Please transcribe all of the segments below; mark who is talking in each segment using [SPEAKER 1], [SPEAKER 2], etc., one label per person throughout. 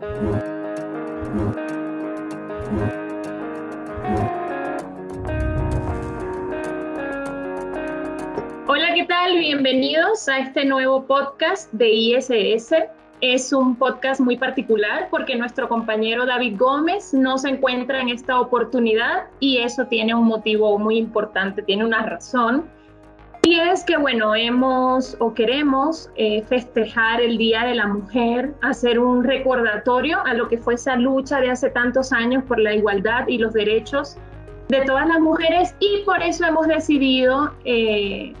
[SPEAKER 1] Hola, ¿qué tal? Bienvenidos a este nuevo podcast de ISS. Es un podcast muy particular porque nuestro compañero David Gómez no se encuentra en esta oportunidad y eso tiene un motivo muy importante, tiene una razón. Y es que, bueno, hemos o queremos eh, festejar el Día de la Mujer, hacer un recordatorio a lo que fue esa lucha de hace tantos años por la igualdad y los derechos de todas las mujeres y por eso hemos decidido eh,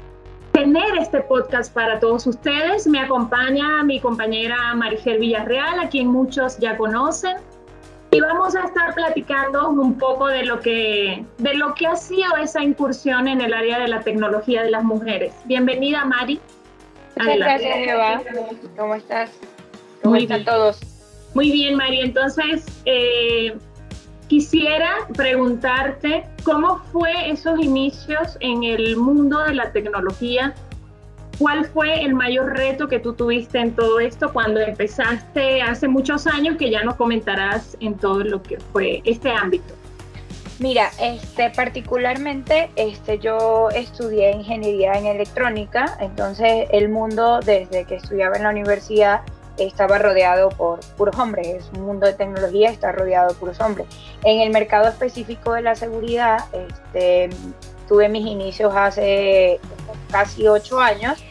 [SPEAKER 1] tener este podcast para todos ustedes. Me acompaña mi compañera Marigel Villarreal, a quien muchos ya conocen. Y vamos a estar platicando un poco de lo que, de lo que ha sido esa incursión en el área de la tecnología de las mujeres. Bienvenida, Mari.
[SPEAKER 2] Muchas gracias, Eva. ¿Cómo estás? ¿Cómo Muy están todos?
[SPEAKER 1] Muy bien, Mari. Entonces, eh, quisiera preguntarte cómo fue esos inicios en el mundo de la tecnología ¿Cuál fue el mayor reto que tú tuviste en todo esto cuando empezaste hace muchos años que ya nos comentarás en todo lo que fue este ámbito?
[SPEAKER 2] Mira, este, particularmente este, yo estudié ingeniería en electrónica, entonces el mundo desde que estudiaba en la universidad estaba rodeado por puros hombres, es un mundo de tecnología, está rodeado de puros hombres. En el mercado específico de la seguridad, este, tuve mis inicios hace casi ocho años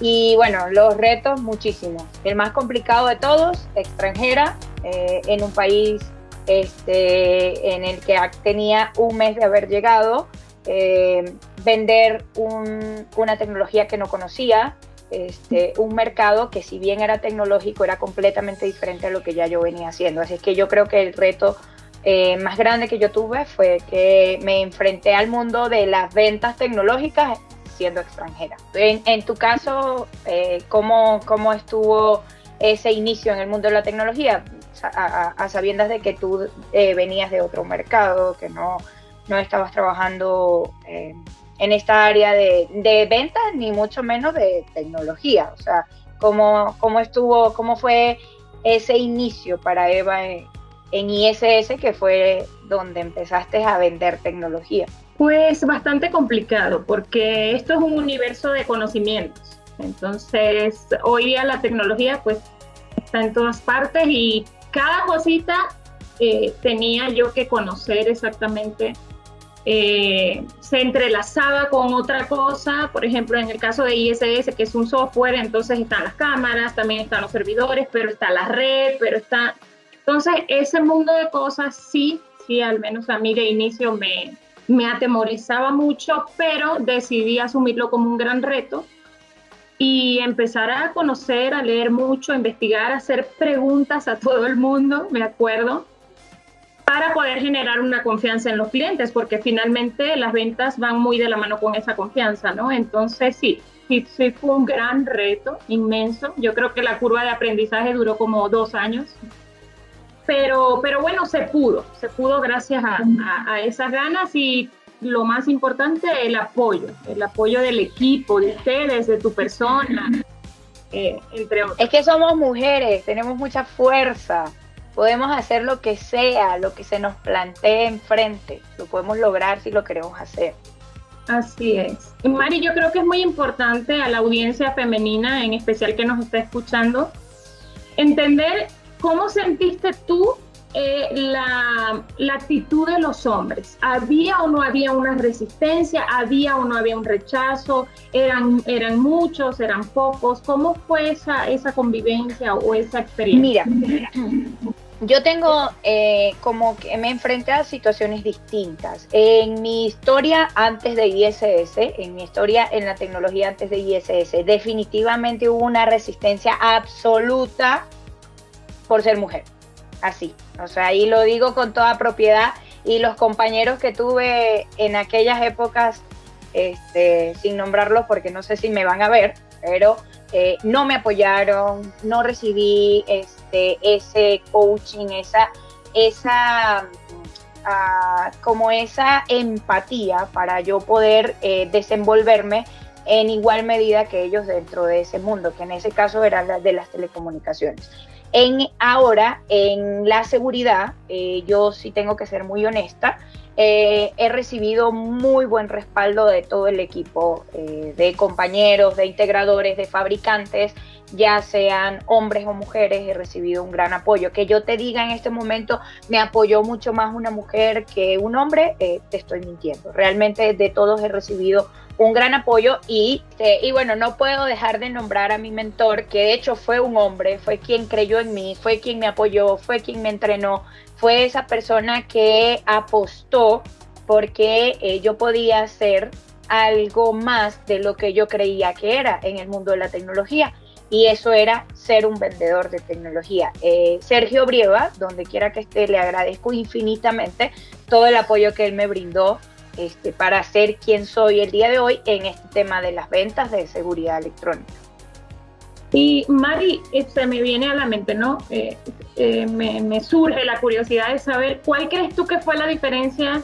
[SPEAKER 2] y bueno, los retos muchísimos. El más complicado de todos, extranjera, eh, en un país este, en el que tenía un mes de haber llegado, eh, vender una tecnología que no conocía, este, un mercado que si bien era tecnológico era completamente diferente a lo que ya yo venía haciendo. Así es que yo creo que el reto eh, más grande que yo tuve fue que me enfrenté al mundo de las ventas tecnológicas siendo extranjera. En, tu caso, eh, ¿cómo, ¿cómo, estuvo ese inicio en el mundo de la tecnología? A, sabiendas de que tú eh, venías de otro mercado, que no, no estabas trabajando eh, en esta área de, ventas, ni mucho menos de tecnología. O sea, ¿cómo, cómo estuvo, cómo fue ese inicio para Eva en ISS, que fue donde empezaste a vender tecnología?
[SPEAKER 1] Pues bastante complicado, porque esto es un universo de conocimientos. Entonces, hoy día la tecnología pues está en todas partes y cada cosita eh, tenía yo que conocer exactamente. Eh, se entrelazaba con otra cosa, por ejemplo, en el caso de ISS, que es un software, entonces están las cámaras, también están los servidores, pero está la red, pero está... Entonces, ese mundo de cosas sí, sí, al menos a mí de inicio me, me atemorizaba mucho, pero decidí asumirlo como un gran reto y empezar a conocer, a leer mucho, a investigar, a hacer preguntas a todo el mundo, me acuerdo, para poder generar una confianza en los clientes, porque finalmente las ventas van muy de la mano con esa confianza, ¿no? Entonces sí, sí, sí fue un gran reto, inmenso. Yo creo que la curva de aprendizaje duró como dos años, pero, pero bueno, se pudo, se pudo gracias a, esas ganas y lo más importante, el apoyo, el apoyo del equipo, de ustedes, de tu persona,
[SPEAKER 2] eh, entre otros. Es que somos mujeres, tenemos mucha fuerza, podemos hacer lo que sea, lo que se nos plantee enfrente, lo podemos lograr si lo queremos hacer.
[SPEAKER 1] Así es. Mari, yo creo que es muy importante a la audiencia femenina, en especial que nos está escuchando, entender ¿Cómo sentiste tú eh, la, actitud de los hombres? ¿Había o no había una resistencia? ¿Había o no había un rechazo? ¿Eran, eran muchos? ¿Eran pocos? ¿Cómo fue esa, esa convivencia o esa experiencia?
[SPEAKER 2] Mira, yo tengo eh, como que me enfrenté a situaciones distintas. En mi historia antes de ISS, en mi historia en la tecnología antes de ISS, definitivamente hubo una resistencia absoluta por ser mujer. Así. O sea, ahí lo digo con toda propiedad. Y los compañeros que tuve en aquellas épocas, este, sin nombrarlos porque no sé si me van a ver, pero eh, no me apoyaron, no recibí este, ese coaching, esa, esa ah, como esa empatía para yo poder eh, desenvolverme en igual medida que ellos dentro de ese mundo, que en ese caso era la de las telecomunicaciones. En ahora, en la seguridad, eh, yo sí tengo que ser muy honesta, eh, he recibido muy buen respaldo de todo el equipo, eh, de compañeros, de integradores, de fabricantes, ya sean hombres o mujeres, he recibido un gran apoyo. Que yo te diga en este momento, me apoyó mucho más una mujer que un hombre, te estoy mintiendo. Realmente de todos he recibido un gran apoyo y, este, y bueno, no puedo dejar de nombrar a mi mentor, que de hecho fue un hombre, fue quien creyó en mí, fue quien me apoyó, fue quien me entrenó, fue esa persona que apostó porque eh, yo podía hacer algo más de lo que yo creía que era en el mundo de la tecnología. Y eso era ser un vendedor de tecnología. Eh, Sergio Brieva, donde quiera que esté, le agradezco infinitamente todo el apoyo que él me brindó este, para ser quien soy el día de hoy en este tema de las ventas de seguridad electrónica.
[SPEAKER 1] Y Mari, se este, me viene a la mente, ¿no? Eh, eh, me, surge la curiosidad de saber cuál crees tú que fue la diferencia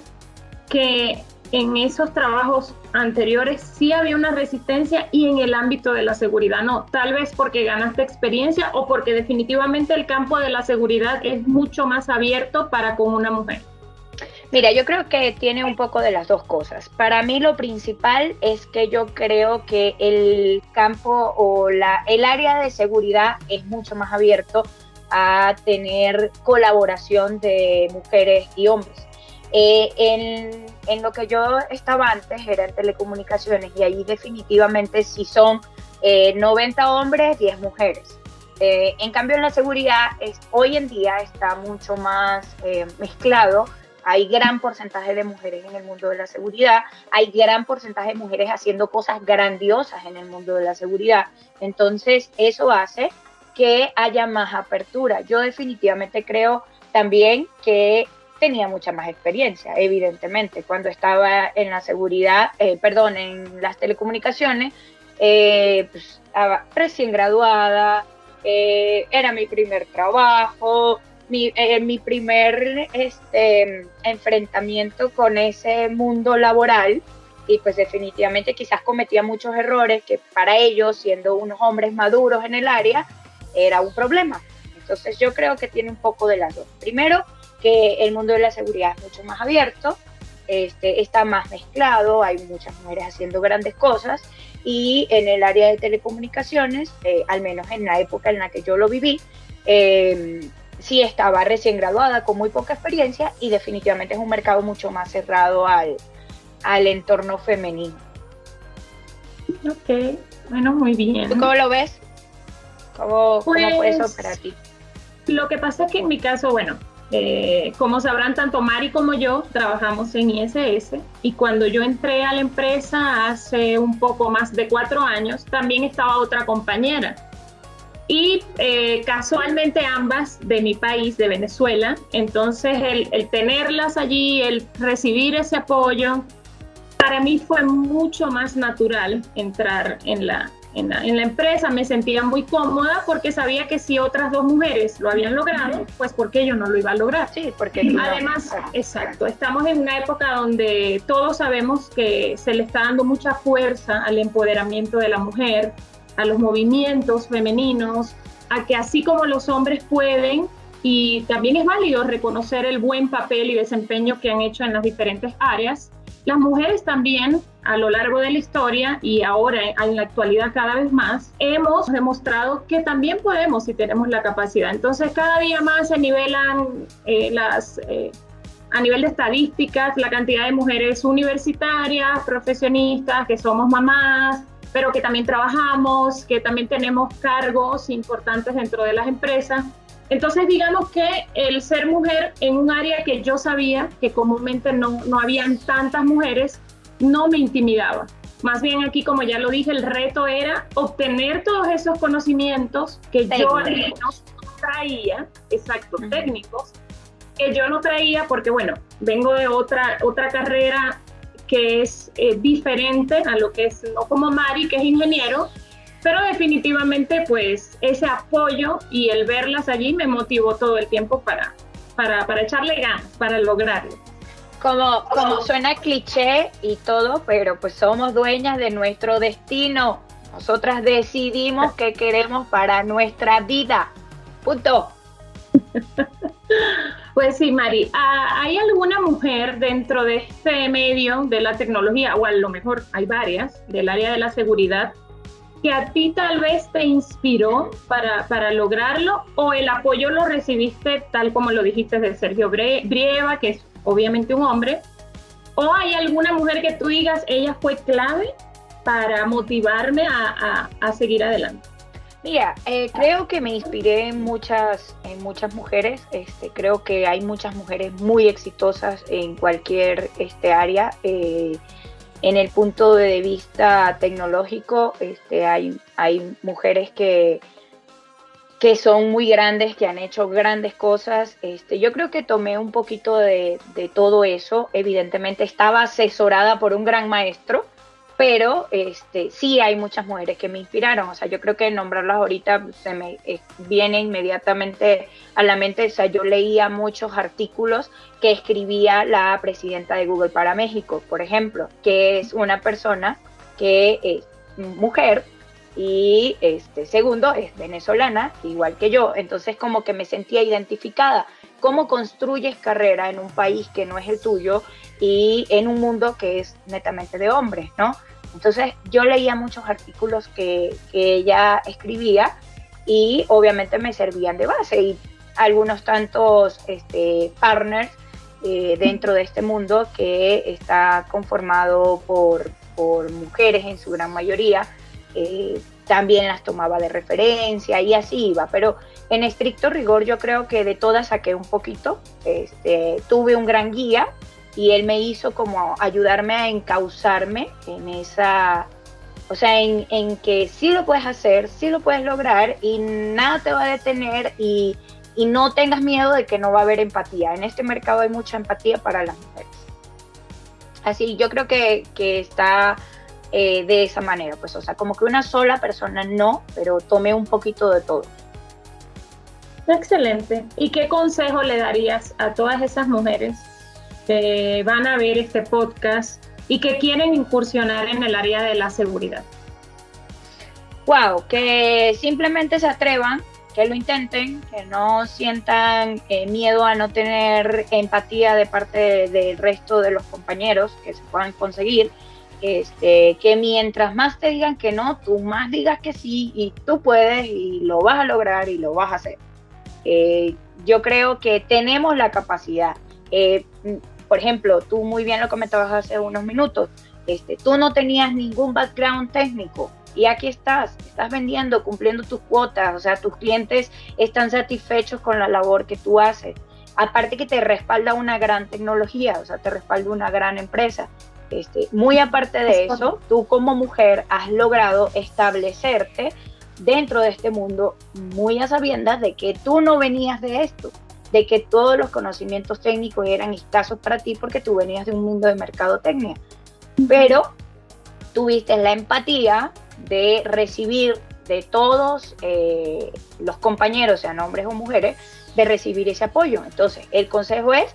[SPEAKER 1] que en esos trabajos anteriores sí había una resistencia y en el ámbito de la seguridad no. Tal vez porque ganaste experiencia o porque definitivamente el campo de la seguridad es mucho más abierto para con una mujer.
[SPEAKER 2] Mira, yo creo que tiene un poco de las dos cosas. Para mí lo principal es que yo creo que el campo o la, el área de seguridad es mucho más abierto a tener colaboración de mujeres y hombres. Eh, en, en, lo que yo estaba antes era en telecomunicaciones y ahí definitivamente si son 90 eh, hombres, 10 mujeres. Eh, en cambio en la seguridad es, hoy en día está mucho más mezclado hay gran porcentaje de mujeres en el mundo de la seguridad, hay gran porcentaje de mujeres haciendo cosas grandiosas en el mundo de la seguridad. Entonces, eso hace que haya más apertura. Yo definitivamente creo también que tenía mucha más experiencia, evidentemente. Cuando estaba en la seguridad, eh, perdón, en las telecomunicaciones, eh, pues, recién graduada, eh, era mi primer trabajo, mi, eh, mi primer este, enfrentamiento con ese mundo laboral y pues definitivamente quizás cometía muchos errores que para ellos, siendo unos hombres maduros en el área, era un problema. Entonces yo creo que tiene un poco de las dos. Primero, que el mundo de la seguridad es mucho más abierto, este, está más mezclado, hay muchas mujeres haciendo grandes cosas y en el área de telecomunicaciones, eh, al menos en la época en la que yo lo viví, eh, sí estaba recién graduada, con muy poca experiencia y definitivamente es un mercado mucho más cerrado al, al entorno femenino.
[SPEAKER 1] Ok, bueno, muy bien.
[SPEAKER 2] cómo lo ves? ¿Cómo, fue eso pues, para ti?
[SPEAKER 1] Lo que pasa es que en mi caso, bueno, eh, como sabrán, tanto Mari como yo trabajamos en ISS y cuando yo entré a la empresa hace un poco más de cuatro años, también estaba otra compañera y eh, casualmente ambas de mi país, de Venezuela. Entonces el, tenerlas allí, el recibir ese apoyo, para mí fue mucho más natural entrar en la, en la, en la, empresa. Me sentía muy cómoda porque sabía que si otras dos mujeres lo habían logrado, pues porque yo no lo iba a lograr.
[SPEAKER 2] Sí, porque
[SPEAKER 1] además, exacto, estamos en una época donde todos sabemos que se le está dando mucha fuerza al empoderamiento de la mujer a los movimientos femeninos, a que así como los hombres pueden, y también es válido reconocer el buen papel y desempeño que han hecho en las diferentes áreas, las mujeres también a lo largo de la historia y ahora en la actualidad cada vez más, hemos demostrado que también podemos si tenemos la capacidad. Entonces cada día más se nivelan eh, las... Eh, a nivel de estadísticas, la cantidad de mujeres universitarias, profesionistas, que somos mamás, pero que también trabajamos, que también tenemos cargos importantes dentro de las empresas. Entonces, digamos que el ser mujer en un área que yo sabía que comúnmente no, no habían tantas mujeres, no me intimidaba. Más bien aquí, como ya lo dije, el reto era obtener todos esos conocimientos que yo no traía, exacto, técnicos, que yo no traía porque, bueno, vengo de otra, otra carrera que es eh, diferente a lo que es, no como Mari, que es ingeniero, pero definitivamente pues ese apoyo y el verlas allí me motivó todo el tiempo para, para, para echarle ganas, para lograrlo.
[SPEAKER 2] Como, como suena cliché y todo, pero pues somos dueñas de nuestro destino. Nosotras decidimos qué queremos para nuestra vida. Punto.
[SPEAKER 1] Pues sí, Mari, ah, ¿hay alguna mujer dentro de este medio de la tecnología, o a lo mejor hay varias, del área de la seguridad, que a ti tal vez te inspiró para, para lograrlo, o el apoyo lo recibiste tal como lo dijiste de Sergio Brieva, que es obviamente un hombre, o hay alguna mujer que tú digas, ella fue clave para motivarme a, a seguir adelante?
[SPEAKER 2] Mira, eh, creo que me inspiré en muchas, en muchas mujeres. Este, creo que hay muchas mujeres muy exitosas en cualquier este, área. Eh, en el punto de vista tecnológico, este, hay, hay mujeres que, que son muy grandes, que han hecho grandes cosas. Este, yo creo que tomé un poquito de, de todo eso. Evidentemente estaba asesorada por un gran maestro pero este, sí hay muchas mujeres que me inspiraron, o sea, yo creo que nombrarlas ahorita se me eh, viene inmediatamente a la mente, o sea, yo leía muchos artículos que escribía la presidenta de Google para México, por ejemplo, que es una persona que es mujer y este segundo es venezolana, igual que yo, entonces como que me sentía identificada. ¿Cómo construyes carrera en un país que no es el tuyo y en un mundo que es netamente de hombres, ¿no? Entonces yo leía muchos artículos que, ella escribía y obviamente me servían de base y algunos tantos este, partners eh, dentro de este mundo que está conformado por, mujeres en su gran mayoría, eh, también las tomaba de referencia y así iba, pero en estricto rigor yo creo que de todas saqué un poquito, este, tuve un gran guía y él me hizo como ayudarme a encauzarme en esa, o sea, en, en, que sí lo puedes hacer, sí lo puedes lograr y nada te va a detener y, y, no tengas miedo de que no va a haber empatía. En este mercado hay mucha empatía para las mujeres. Así, yo creo que, que está eh, de esa manera, pues, o sea, como que una sola persona no, pero tomé un poquito de todo.
[SPEAKER 1] Excelente. ¿Y qué consejo le darías a todas esas mujeres que van a ver este podcast y que quieren incursionar en el área de la seguridad?
[SPEAKER 2] Wow, que simplemente se atrevan, que lo intenten, que no sientan eh, miedo a no tener empatía de parte del resto de los compañeros que se puedan conseguir. Este, que mientras más te digan que no, tú más digas que sí y tú puedes y lo vas a lograr y lo vas a hacer. Eh, yo creo que tenemos la capacidad. Eh, por ejemplo, tú muy bien lo comentabas hace unos minutos, este, tú no tenías ningún background técnico y aquí estás, estás vendiendo, cumpliendo tus cuotas, o sea, tus clientes están satisfechos con la labor que tú haces. Aparte que te respalda una gran tecnología, o sea, te respalda una gran empresa. Este, muy aparte de eso, tú como mujer has logrado establecerte dentro de este mundo muy a sabiendas de que tú no venías de esto de que todos los conocimientos técnicos eran escasos para ti porque tú venías de un mundo de mercadotecnia. Pero tuviste la empatía de recibir de todos eh, los compañeros, sean hombres o mujeres, de recibir ese apoyo. Entonces, el consejo es,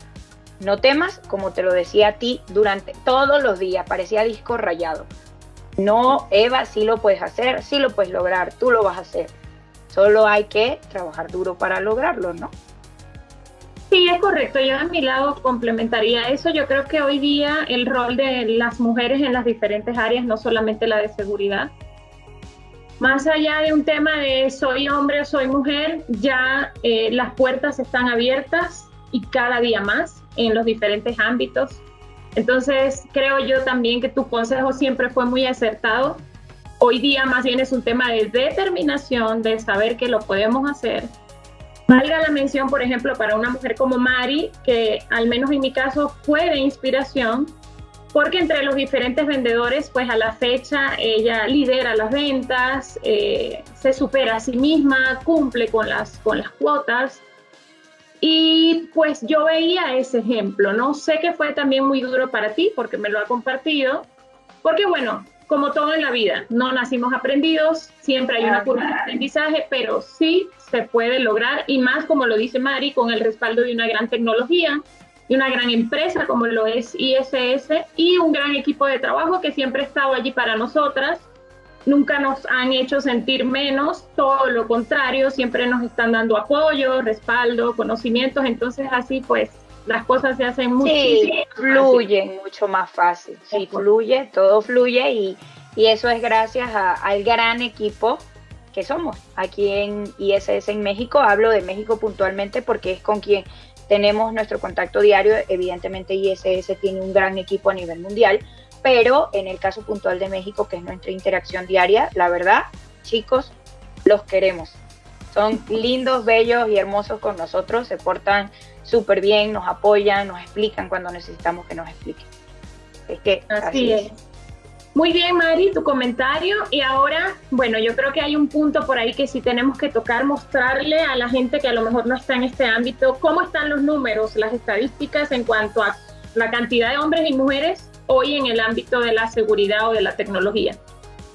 [SPEAKER 2] no temas, como te lo decía a ti durante todos los días, parecía disco rayado. No, Eva, sí lo puedes hacer, sí lo puedes lograr, tú lo vas a hacer. Solo hay que trabajar duro para lograrlo, ¿no?
[SPEAKER 1] Sí, es correcto. Yo de mi lado complementaría eso. Yo creo que hoy día el rol de las mujeres en las diferentes áreas, no solamente la de seguridad, más allá de un tema de soy hombre o soy mujer, ya eh, las puertas están abiertas y cada día más en los diferentes ámbitos. Entonces, creo yo también que tu consejo siempre fue muy acertado. Hoy día más bien es un tema de determinación, de saber que lo podemos hacer Valga la mención, por ejemplo, para una mujer como Mari, que al menos en mi caso fue de inspiración, porque entre los diferentes vendedores, pues a la fecha ella lidera las ventas, eh, se supera a sí misma, cumple con las, con las cuotas. Y pues yo veía ese ejemplo, no sé que fue también muy duro para ti, porque me lo ha compartido, porque bueno, como todo en la vida, no nacimos aprendidos, siempre hay una curva de aprendizaje, pero sí se puede lograr y más como lo dice Mari, con el respaldo de una gran tecnología, y una gran empresa como lo es ISS y un gran equipo de trabajo que siempre ha estado allí para nosotras. Nunca nos han hecho sentir menos, todo lo contrario, siempre nos están dando apoyo, respaldo, conocimientos, entonces así pues las cosas se hacen mucho
[SPEAKER 2] sí, fluyen mucho más fácil, sí, fluye, todo fluye y, y eso es gracias al gran equipo que somos aquí en ISS en México. Hablo de México puntualmente porque es con quien tenemos nuestro contacto diario. Evidentemente ISS tiene un gran equipo a nivel mundial, pero en el caso puntual de México, que es nuestra interacción diaria, la verdad, chicos, los queremos. Son lindos, bellos y hermosos con nosotros, se portan súper bien, nos apoyan, nos explican cuando necesitamos que nos expliquen.
[SPEAKER 1] Es que así, es. Muy bien, Mari, tu comentario. Y ahora, bueno, yo creo que hay un punto por ahí que sí tenemos que tocar, mostrarle a la gente que a lo mejor no está en este ámbito, cómo están los números, las estadísticas en cuanto a la cantidad de hombres y mujeres hoy en el ámbito de la seguridad o de la tecnología.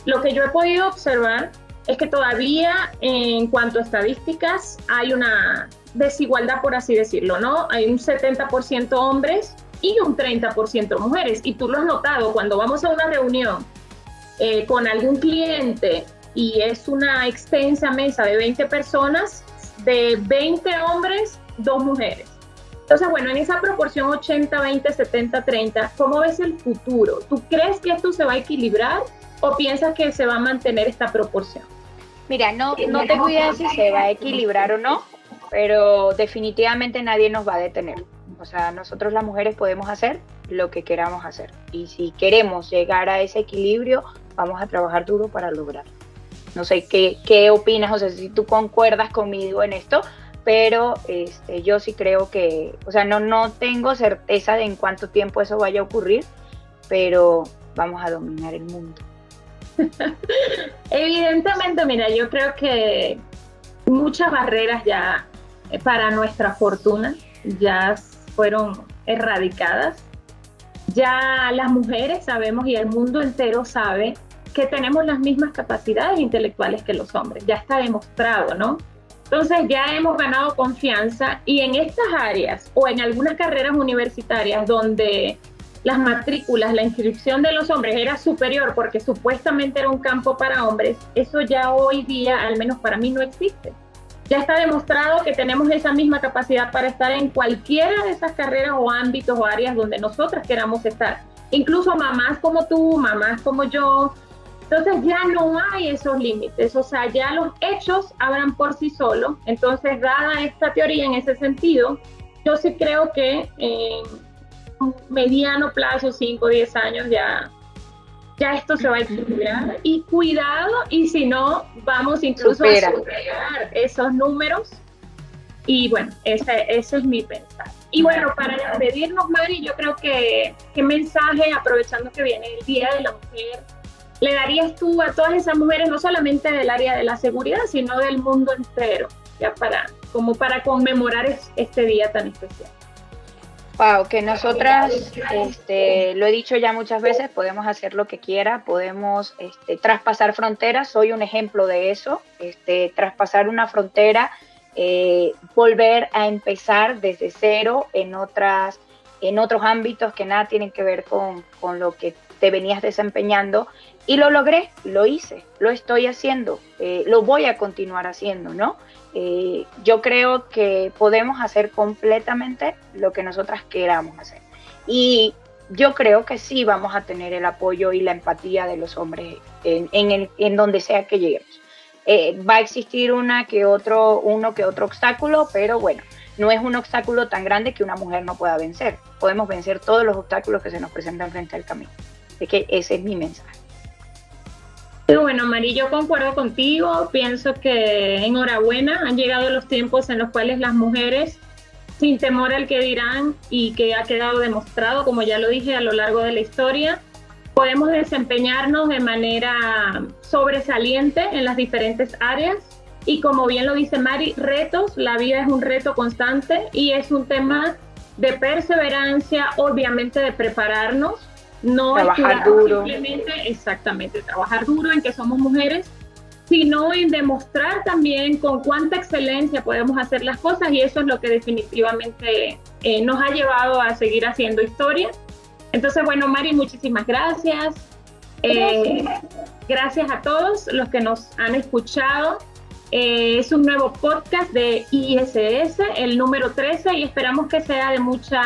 [SPEAKER 1] Lo que yo he podido observar es que todavía en cuanto a estadísticas hay una desigualdad, por así decirlo, ¿no? Hay un 70% hombres y un 30% mujeres. Y tú lo has notado, cuando vamos a una reunión eh, con algún cliente y es una extensa mesa de 20 personas, de 20 hombres, dos mujeres. Entonces, bueno, en esa proporción 80, 20, 70, 30, ¿cómo ves el futuro? ¿Tú crees que esto se va a equilibrar o piensas que se va a mantener esta proporción?
[SPEAKER 2] Mira, no, no te voy si se va a equilibrar o no, pero definitivamente nadie nos va a detener. O sea, nosotros las mujeres podemos hacer lo que queramos hacer. Y si queremos llegar a ese equilibrio, vamos a trabajar duro para lograrlo. No sé qué, qué opinas, o sea, si tú concuerdas conmigo en esto, pero este, yo sí creo que, o sea, no, no tengo certeza de en cuánto tiempo eso vaya a ocurrir, pero vamos a dominar el mundo.
[SPEAKER 1] Evidentemente, mira, yo creo que muchas barreras ya para nuestra fortuna ya fueron erradicadas. Ya las mujeres sabemos y el mundo entero sabe que tenemos las mismas capacidades intelectuales que los hombres. Ya está demostrado, ¿no? Entonces ya hemos ganado confianza y en estas áreas o en algunas carreras universitarias donde las matrículas, la inscripción de los hombres era superior porque supuestamente era un campo para hombres, eso ya hoy día, al menos para mí, no existe. Ya está demostrado que tenemos esa misma capacidad para estar en cualquiera de esas carreras o ámbitos o áreas donde nosotras queramos estar. Incluso mamás como tú, mamás como yo, entonces ya no hay esos límites, o sea, ya los hechos hablan por sí solos. Entonces, dada esta teoría en ese sentido, yo sí creo que en mediano plazo, 5 o 10 años, ya, ya esto se va a equilibrar. Y cuidado, y si no, vamos incluso a superar esos números. Y bueno, ese, ese es mi pensar. Y bueno, para despedirnos, Mari, yo creo que qué mensaje, aprovechando que viene el Día de la Mujer, le darías tú a todas esas mujeres, no solamente del área de la seguridad, sino del mundo entero, ya para, como para conmemorar este día tan especial?
[SPEAKER 2] Wow, que nosotras, este, lo he dicho ya muchas veces, podemos hacer lo que quiera, podemos este, traspasar fronteras, soy un ejemplo de eso, este, traspasar una frontera, eh, volver a empezar desde cero en otras en otros ámbitos que nada tienen que ver con, con lo que te venías desempeñando y lo logré, lo hice, lo estoy haciendo, eh, lo voy a continuar haciendo, ¿no? Eh, yo creo que podemos hacer completamente lo que nosotras queramos hacer. Y yo creo que sí vamos a tener el apoyo y la empatía de los hombres en, donde sea que lleguemos. Eh, va a existir una que otro, uno que otro obstáculo, pero bueno, no es un obstáculo tan grande que una mujer no pueda vencer. Podemos vencer todos los obstáculos que se nos presentan frente al camino. Así que ese es mi mensaje.
[SPEAKER 1] Bueno, Mari, yo concuerdo contigo. Pienso que enhorabuena, han llegado los tiempos en los cuales las mujeres, sin temor al que dirán y que ha quedado demostrado, como ya lo dije a lo largo de la historia, podemos desempeñarnos de manera sobresaliente en las diferentes áreas. Y como bien lo dice Mari, retos, la vida es un reto constante y es un tema de perseverancia, obviamente de prepararnos no
[SPEAKER 2] trabajar duro.
[SPEAKER 1] Simplemente, exactamente, trabajar duro en que somos mujeres, sino en demostrar también con cuánta excelencia podemos hacer las cosas y eso es lo que definitivamente eh, nos ha llevado a seguir haciendo historia. Entonces, bueno, Mari, muchísimas gracias. Eh, gracias a todos los que nos han escuchado. Eh, es un nuevo podcast de ISS, el número 13, y esperamos que sea de, mucha,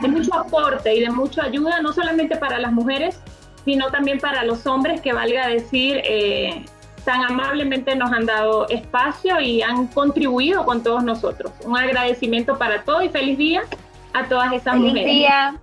[SPEAKER 1] de mucho aporte y de mucha ayuda, no solamente para las mujeres, sino también para los hombres, que valga decir, eh, tan amablemente nos han dado espacio y han contribuido con todos nosotros. Un agradecimiento para todos y feliz día a todas esas
[SPEAKER 2] feliz
[SPEAKER 1] mujeres.
[SPEAKER 2] Día.